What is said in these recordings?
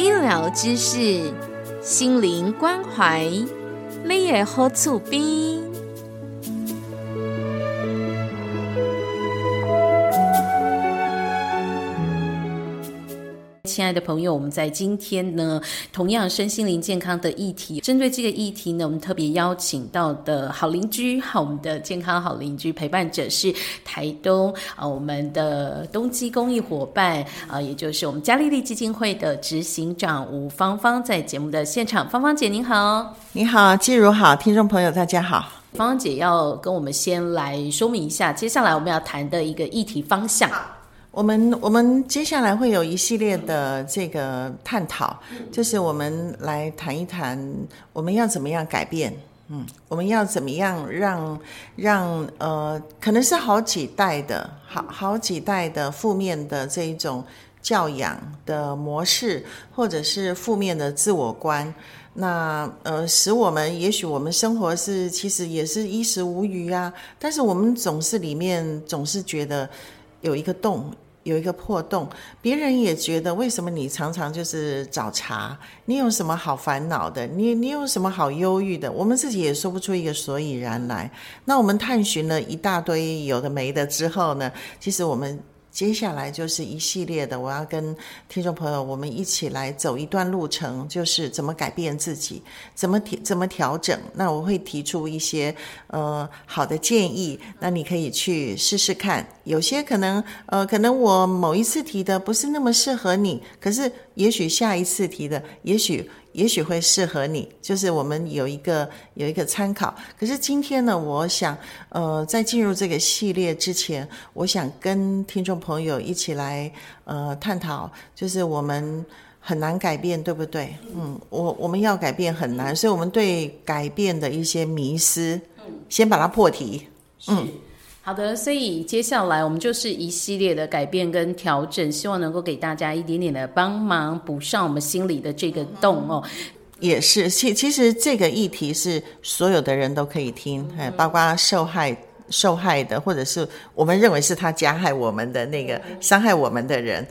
医疗知识，心灵关怀，你也好厝边。亲爱的朋友，我们在今天呢，同样身心灵健康的议题，针对这个议题呢，我们特别邀请到的好邻居，好我们的健康好邻居陪伴者是台东啊，我们的东基公益伙伴啊，也就是我们嘉利利基金会的执行长吴芳芳，在节目的现场，芳芳姐您好，你好，季如好，听众朋友大家好，芳芳姐要跟我们先来说明一下，接下来我们要谈的一个议题方向。我们我们接下来会有一系列的这个探讨，就是我们来谈一谈我们要怎么样改变，嗯，我们要怎么样让让呃，可能是好几代的好好几代的负面的这一种教养的模式，或者是负面的自我观，那呃，使我们也许我们生活是其实也是衣食无余啊，但是我们总是里面总是觉得。有一个洞，有一个破洞，别人也觉得为什么你常常就是找茬？你有什么好烦恼的？你你有什么好忧郁的？我们自己也说不出一个所以然来。那我们探寻了一大堆有的没的之后呢？其实我们。接下来就是一系列的，我要跟听众朋友我们一起来走一段路程，就是怎么改变自己，怎么调怎么调整。那我会提出一些呃好的建议，那你可以去试试看。有些可能呃可能我某一次提的不是那么适合你，可是也许下一次提的，也许。也许会适合你，就是我们有一个有一个参考。可是今天呢，我想，呃，在进入这个系列之前，我想跟听众朋友一起来，呃，探讨，就是我们很难改变，对不对？嗯，我我们要改变很难，所以我们对改变的一些迷失，先把它破题。嗯。好的，所以接下来我们就是一系列的改变跟调整，希望能够给大家一点点的帮忙，补上我们心里的这个洞哦。也是，其其实这个议题是所有的人都可以听，哎，包括受害受害的，或者是我们认为是他加害我们的那个伤害我们的人，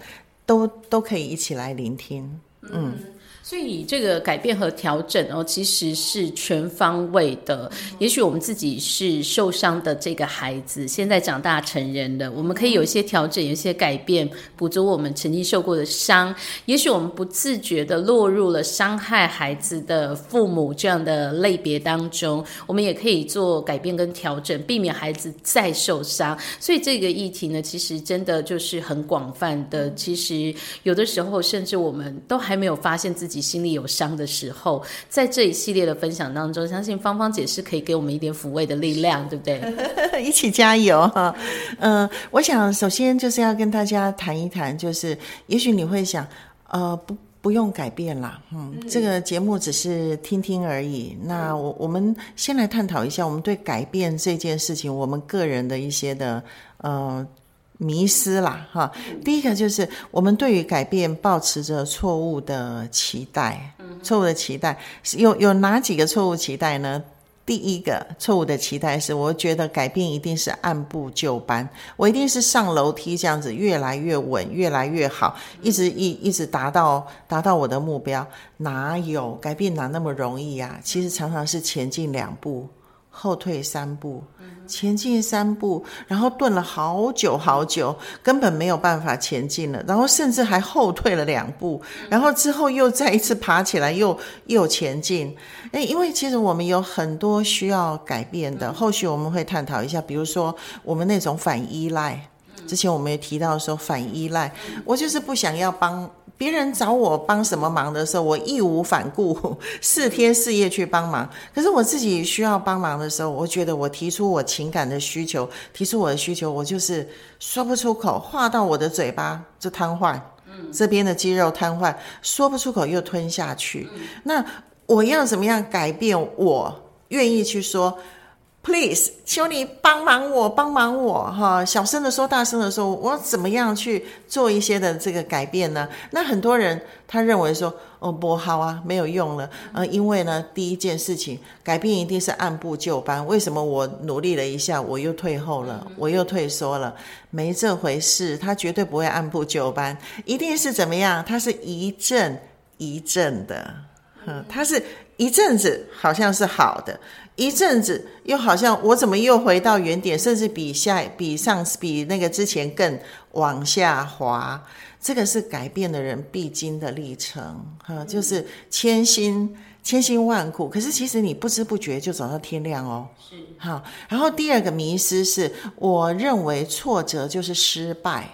都都可以一起来聆听，嗯。所以这个改变和调整哦，其实是全方位的。也许我们自己是受伤的这个孩子，现在长大成人了，我们可以有一些调整，有一些改变，补足我们曾经受过的伤。也许我们不自觉的落入了伤害孩子的父母这样的类别当中，我们也可以做改变跟调整，避免孩子再受伤。所以这个议题呢，其实真的就是很广泛的。其实有的时候，甚至我们都还没有发现自己。心里有伤的时候，在这一系列的分享当中，相信芳芳姐是可以给我们一点抚慰的力量，对不对？一起加油哈！嗯，我想首先就是要跟大家谈一谈，就是也许你会想，呃，不，不用改变啦，嗯，这个节目只是听听而已。那我我们先来探讨一下，我们对改变这件事情，我们个人的一些的呃。迷失啦，哈！第一个就是我们对于改变抱持着错误的期待，错误的期待有有哪几个错误期待呢？第一个错误的期待是，我觉得改变一定是按部就班，我一定是上楼梯这样子越来越稳，越来越好，一直一一直达到达到我的目标。哪有改变哪那么容易呀？其实常常是前进两步。后退三步，前进三步，然后顿了好久好久，根本没有办法前进了，然后甚至还后退了两步，然后之后又再一次爬起来，又又前进。诶，因为其实我们有很多需要改变的，后续我们会探讨一下，比如说我们那种反依赖，之前我们也提到说反依赖，我就是不想要帮。别人找我帮什么忙的时候，我义无反顾，四天四夜去帮忙。可是我自己需要帮忙的时候，我觉得我提出我情感的需求，提出我的需求，我就是说不出口，话到我的嘴巴就瘫痪。这边的肌肉瘫痪，说不出口又吞下去。那我要怎么样改变？我愿意去说。Please，求你帮忙我，帮忙我哈！小声的说，大声的说，我怎么样去做一些的这个改变呢？那很多人他认为说，哦不好啊，没有用了。呃，因为呢，第一件事情改变一定是按部就班。为什么我努力了一下，我又退后了，我又退缩了？没这回事，他绝对不会按部就班，一定是怎么样？他是一阵一阵的，哼，他是一阵子好像是好的。一阵子又好像我怎么又回到原点，甚至比下比上比那个之前更往下滑。这个是改变的人必经的历程，哈，就是千辛千辛万苦。可是其实你不知不觉就走到天亮哦。是好，然后第二个迷失是，我认为挫折就是失败。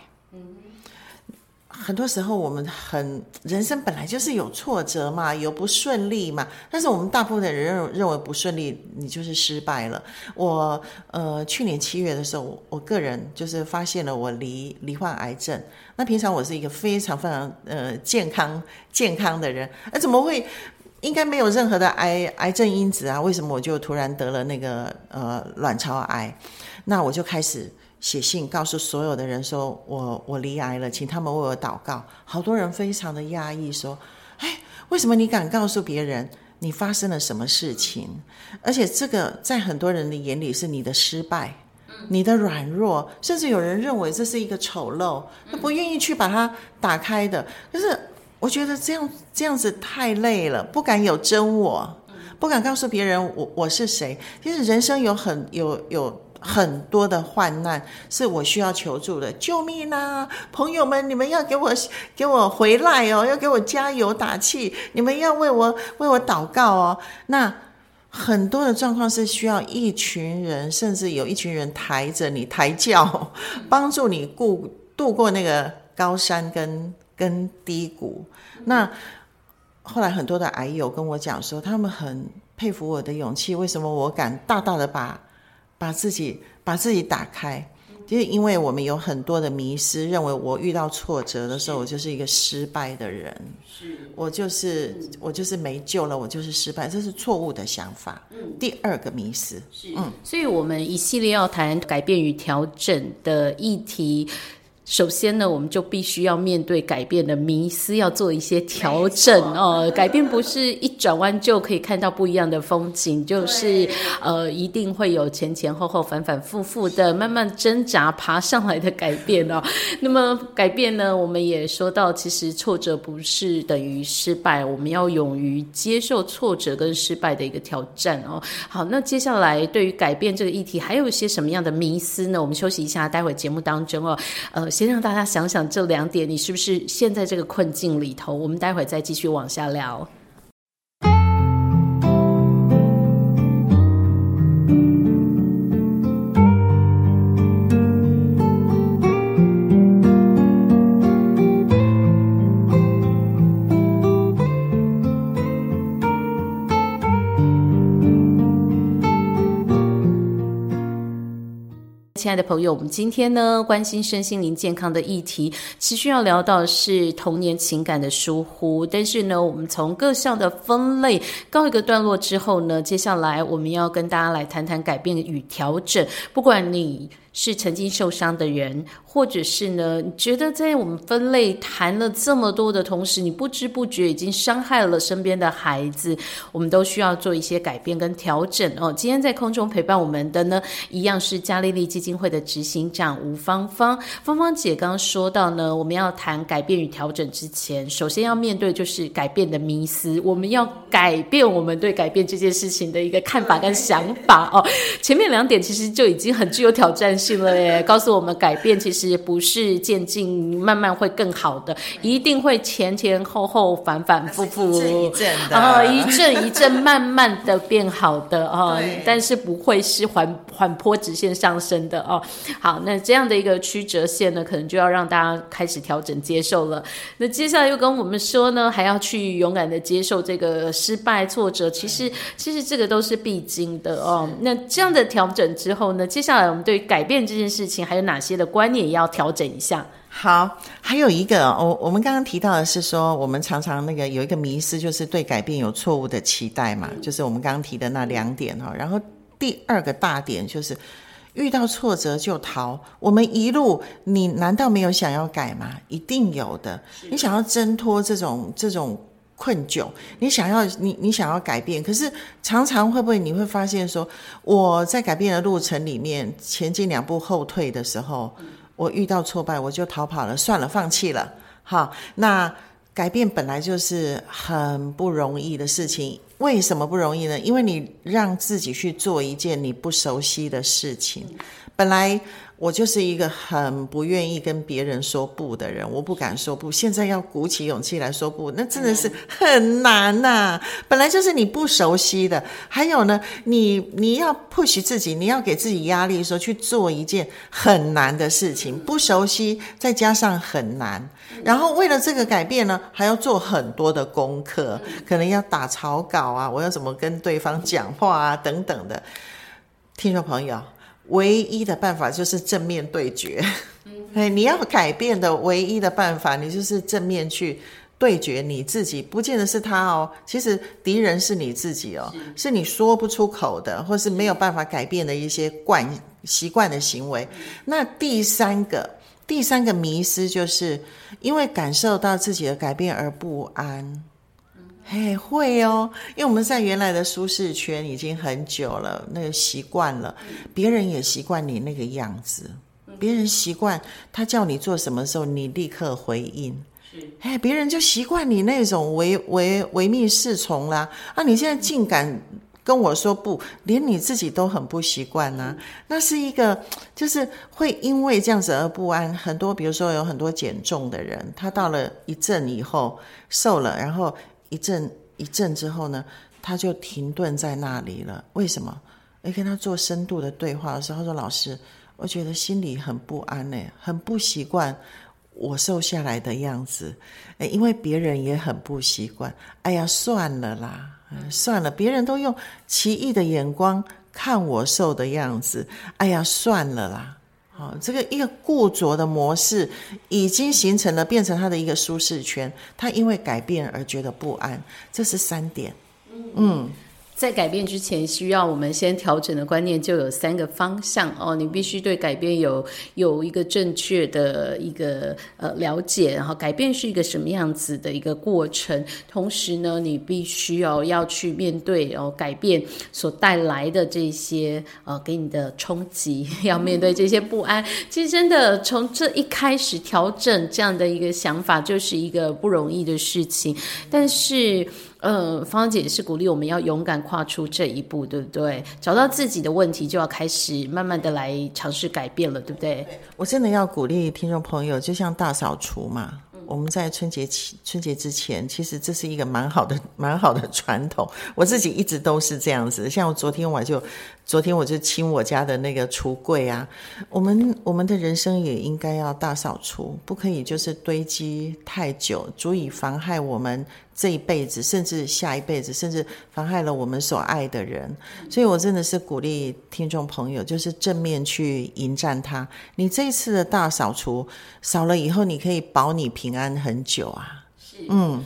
很多时候，我们很人生本来就是有挫折嘛，有不顺利嘛。但是我们大部分的人认认为不顺利，你就是失败了。我呃，去年七月的时候，我个人就是发现了我罹罹患癌症。那平常我是一个非常非常呃健康健康的人，那怎么会应该没有任何的癌癌症因子啊？为什么我就突然得了那个呃卵巢癌？那我就开始。写信告诉所有的人说：“我我离癌了，请他们为我祷告。”好多人非常的压抑，说：“哎，为什么你敢告诉别人你发生了什么事情？而且这个在很多人的眼里是你的失败，你的软弱，甚至有人认为这是一个丑陋，他不愿意去把它打开的。可是我觉得这样这样子太累了，不敢有真我，不敢告诉别人我我是谁。其实人生有很有有。”很多的患难是我需要求助的，救命啊！朋友们，你们要给我给我回来哦，要给我加油打气，你们要为我为我祷告哦。那很多的状况是需要一群人，甚至有一群人抬着你抬轿，帮助你过度过那个高山跟跟低谷。那后来很多的癌友跟我讲说，他们很佩服我的勇气，为什么我敢大大的把。把自己把自己打开，就是因为我们有很多的迷失，认为我遇到挫折的时候，我就是一个失败的人，是。我就是我就是没救了，我就是失败，这是错误的想法。第二个迷失，嗯，所以我们一系列要谈改变与调整的议题。首先呢，我们就必须要面对改变的迷思，要做一些调整哦。改变不是一转弯就可以看到不一样的风景，就是呃，一定会有前前后后、反反复复的慢慢挣扎爬上来的改变哦。那么改变呢，我们也说到，其实挫折不是等于失败，我们要勇于接受挫折跟失败的一个挑战哦。好，那接下来对于改变这个议题，还有一些什么样的迷思呢？我们休息一下，待会节目当中哦，呃。先让大家想想这两点，你是不是陷在这个困境里头？我们待会再继续往下聊。的朋友，我们今天呢关心身心灵健康的议题，其实要聊到是童年情感的疏忽。但是呢，我们从各项的分类告一个段落之后呢，接下来我们要跟大家来谈谈改变与调整。不管你。是曾经受伤的人，或者是呢？你觉得在我们分类谈了这么多的同时，你不知不觉已经伤害了身边的孩子，我们都需要做一些改变跟调整哦。今天在空中陪伴我们的呢，一样是嘉利利基金会的执行长吴芳芳。芳芳姐刚刚说到呢，我们要谈改变与调整之前，首先要面对就是改变的迷思，我们要改变我们对改变这件事情的一个看法跟想法哦。前面两点其实就已经很具有挑战。性了耶，告诉我们改变其实不是渐进，慢慢会更好的，一定会前前后后反反复复，一阵的，一阵一阵慢慢的变好的 啊，但是不会是缓缓坡直线上升的哦。好，那这样的一个曲折线呢，可能就要让大家开始调整接受了。那接下来又跟我们说呢，还要去勇敢的接受这个失败挫折，其实其实这个都是必经的哦。那这样的调整之后呢，接下来我们对改变。变这件事情，还有哪些的观念要调整一下？好，还有一个，我我们刚刚提到的是说，我们常常那个有一个迷失，就是对改变有错误的期待嘛，就是我们刚刚提的那两点哈。然后第二个大点就是遇到挫折就逃。我们一路，你难道没有想要改吗？一定有的。你想要挣脱这种这种困窘，你想要你你想要改变，可是常常会不会你会发现说，我在改变的路程里面前进两步后退的时候。我遇到挫败，我就逃跑了，算了，放弃了。好，那改变本来就是很不容易的事情。为什么不容易呢？因为你让自己去做一件你不熟悉的事情，本来。我就是一个很不愿意跟别人说不的人，我不敢说不。现在要鼓起勇气来说不，那真的是很难呐。本来就是你不熟悉的，还有呢，你你要 push 自己，你要给自己压力，说去做一件很难的事情，不熟悉再加上很难，然后为了这个改变呢，还要做很多的功课，可能要打草稿啊，我要怎么跟对方讲话啊，等等的，听众朋友。唯一的办法就是正面对决，哎，你要改变的唯一的办法，你就是正面去对决你自己，不见得是他哦，其实敌人是你自己哦，是。你说不出口的，或是没有办法改变的一些惯习惯的行为。那第三个，第三个迷失，就是因为感受到自己的改变而不安。嘿，会哦，因为我们在原来的舒适圈已经很久了，那个习惯了，别人也习惯你那个样子，别人习惯他叫你做什么时候，你立刻回应，是，哎，别人就习惯你那种唯唯唯命是从啦，啊，你现在竟敢跟我说不，连你自己都很不习惯呢，那是一个，就是会因为这样子而不安。很多，比如说有很多减重的人，他到了一阵以后瘦了，然后。一阵一阵之后呢，他就停顿在那里了。为什么？诶，跟他做深度的对话的时候，他说：“老师，我觉得心里很不安呢，很不习惯我瘦下来的样子。诶，因为别人也很不习惯。哎呀，算了啦，算了，别人都用奇异的眼光看我瘦的样子。哎呀，算了啦。”好，这个一个固着的模式已经形成了，变成他的一个舒适圈。他因为改变而觉得不安，这是三点。嗯。在改变之前，需要我们先调整的观念就有三个方向哦。你必须对改变有有一个正确的一个呃了解，然后改变是一个什么样子的一个过程。同时呢，你必须要要去面对哦改变所带来的这些呃给你的冲击，要面对这些不安。其实真的从这一开始调整这样的一个想法，就是一个不容易的事情。但是。嗯，芳姐是鼓励我们要勇敢跨出这一步，对不对？找到自己的问题，就要开始慢慢的来尝试改变了，对不对？我真的要鼓励听众朋友，就像大扫除嘛。我们在春节前春节之前，其实这是一个蛮好的蛮好的传统。我自己一直都是这样子。像我昨天我就昨天我就清我家的那个橱柜啊。我们我们的人生也应该要大扫除，不可以就是堆积太久，足以妨害我们这一辈子，甚至下一辈子，甚至妨害了我们所爱的人。所以我真的是鼓励听众朋友，就是正面去迎战它。你这一次的大扫除扫了以后，你可以保你平。安很久啊，嗯。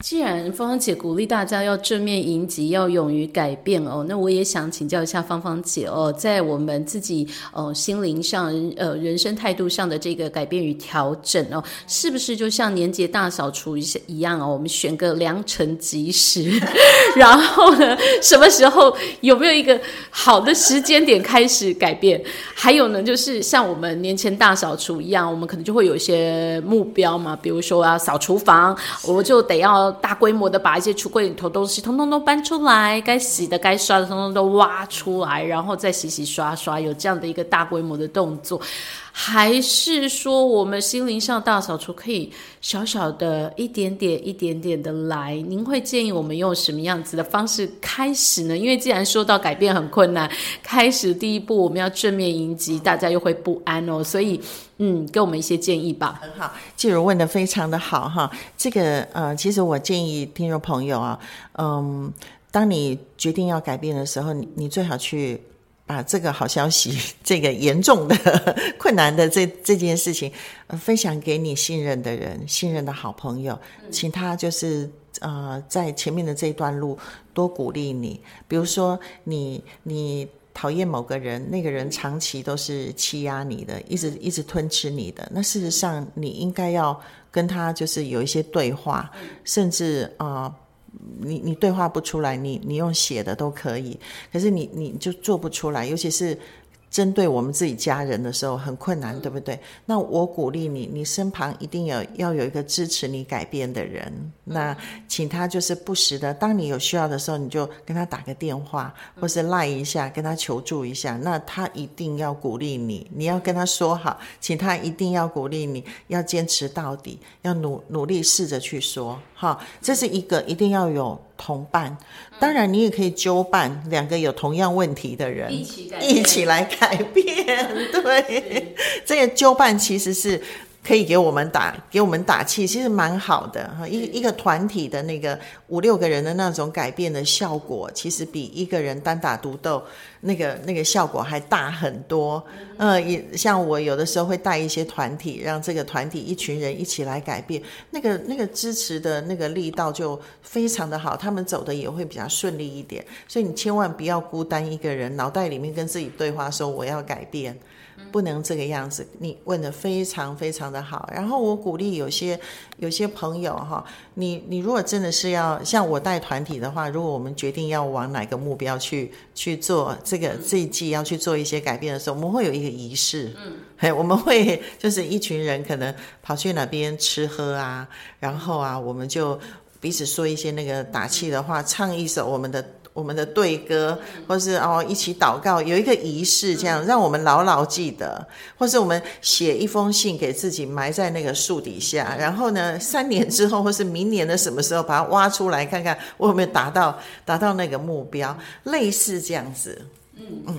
既然芳芳姐鼓励大家要正面迎击，要勇于改变哦，那我也想请教一下芳芳姐哦，在我们自己呃心灵上、呃人生态度上的这个改变与调整哦，是不是就像年节大扫除一一样哦？我们选个良辰吉时，然后呢，什么时候有没有一个好的时间点开始改变？还有呢，就是像我们年前大扫除一样，我们可能就会有一些目标嘛，比如说要扫厨房，我就得要。大规模的把一些橱柜里头东西通通都搬出来，该洗的、该刷的，通通都挖出来，然后再洗洗刷刷，有这样的一个大规模的动作。还是说，我们心灵上大扫除可以小小的一点点、一点点的来？您会建议我们用什么样子的方式开始呢？因为既然说到改变很困难，开始第一步我们要正面迎击，大家又会不安哦。所以，嗯，给我们一些建议吧。很好，季如问的非常的好哈。这个呃，其实我建议听众朋友啊，嗯，当你决定要改变的时候，你你最好去。把这个好消息、这个严重的 困难的这这件事情，呃，分享给你信任的人、信任的好朋友，请他就是呃，在前面的这一段路多鼓励你。比如说，你你讨厌某个人，那个人长期都是欺压你的，一直一直吞吃你的，那事实上你应该要跟他就是有一些对话，甚至啊。你你对话不出来，你你用写的都可以，可是你你就做不出来，尤其是。针对我们自己家人的时候很困难，对不对？那我鼓励你，你身旁一定有要有一个支持你改变的人。那请他就是不时的，当你有需要的时候，你就跟他打个电话，或是赖一下，跟他求助一下。那他一定要鼓励你，你要跟他说好，请他一定要鼓励你，要坚持到底，要努努力试着去说。哈，这是一个一定要有。同伴，当然你也可以纠伴两个有同样问题的人一起一起来改变。对，这个纠伴其实是。可以给我们打给我们打气，其实蛮好的哈。一一个团体的那个五六个人的那种改变的效果，其实比一个人单打独斗那个那个效果还大很多。呃，也像我有的时候会带一些团体，让这个团体一群人一起来改变，那个那个支持的那个力道就非常的好，他们走的也会比较顺利一点。所以你千万不要孤单一个人，脑袋里面跟自己对话说我要改变。不能这个样子，你问的非常非常的好。然后我鼓励有些有些朋友哈，你你如果真的是要像我带团体的话，如果我们决定要往哪个目标去去做这个这一季要去做一些改变的时候，我们会有一个仪式，嗯，嘿，我们会就是一群人可能跑去哪边吃喝啊，然后啊，我们就彼此说一些那个打气的话，唱一首我们的。我们的对歌，或是哦一起祷告，有一个仪式，这样让我们牢牢记得；或是我们写一封信给自己，埋在那个树底下，然后呢，三年之后或是明年的什么时候，把它挖出来看看，我有没有达到达到那个目标，类似这样子。嗯嗯。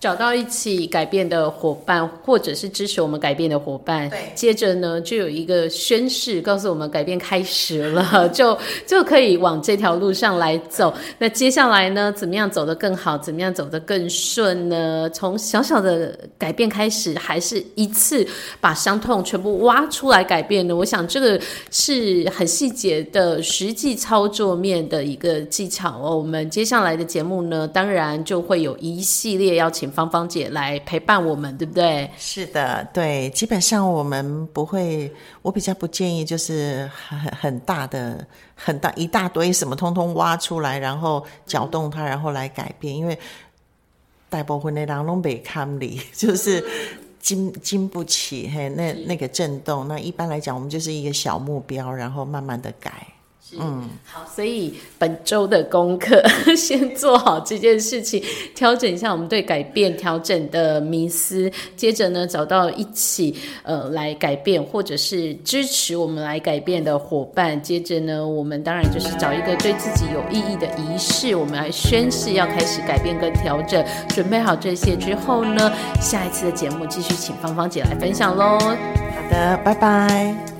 找到一起改变的伙伴，或者是支持我们改变的伙伴。对，接着呢，就有一个宣誓，告诉我们改变开始了，就就可以往这条路上来走。那接下来呢，怎么样走得更好？怎么样走得更顺呢？从小小的改变开始，还是一次把伤痛全部挖出来改变呢？我想这个是很细节的实际操作面的一个技巧哦。我们接下来的节目呢，当然就会有一系列邀请。芳芳姐来陪伴我们，对不对？是的，对，基本上我们不会，我比较不建议，就是很很大的、很大一大堆什么，通通挖出来，然后搅动它，然后来改变，因为大部分的人拢被看里，就是经经不起嘿那那个震动。那一般来讲，我们就是一个小目标，然后慢慢的改。嗯，好，所以本周的功课 先做好这件事情，调整一下我们对改变调整的迷思，接着呢找到一起呃来改变或者是支持我们来改变的伙伴，接着呢我们当然就是找一个对自己有意义的仪式，我们来宣誓要开始改变跟调整，准备好这些之后呢，下一次的节目继续请芳芳姐来分享喽。好的，拜拜。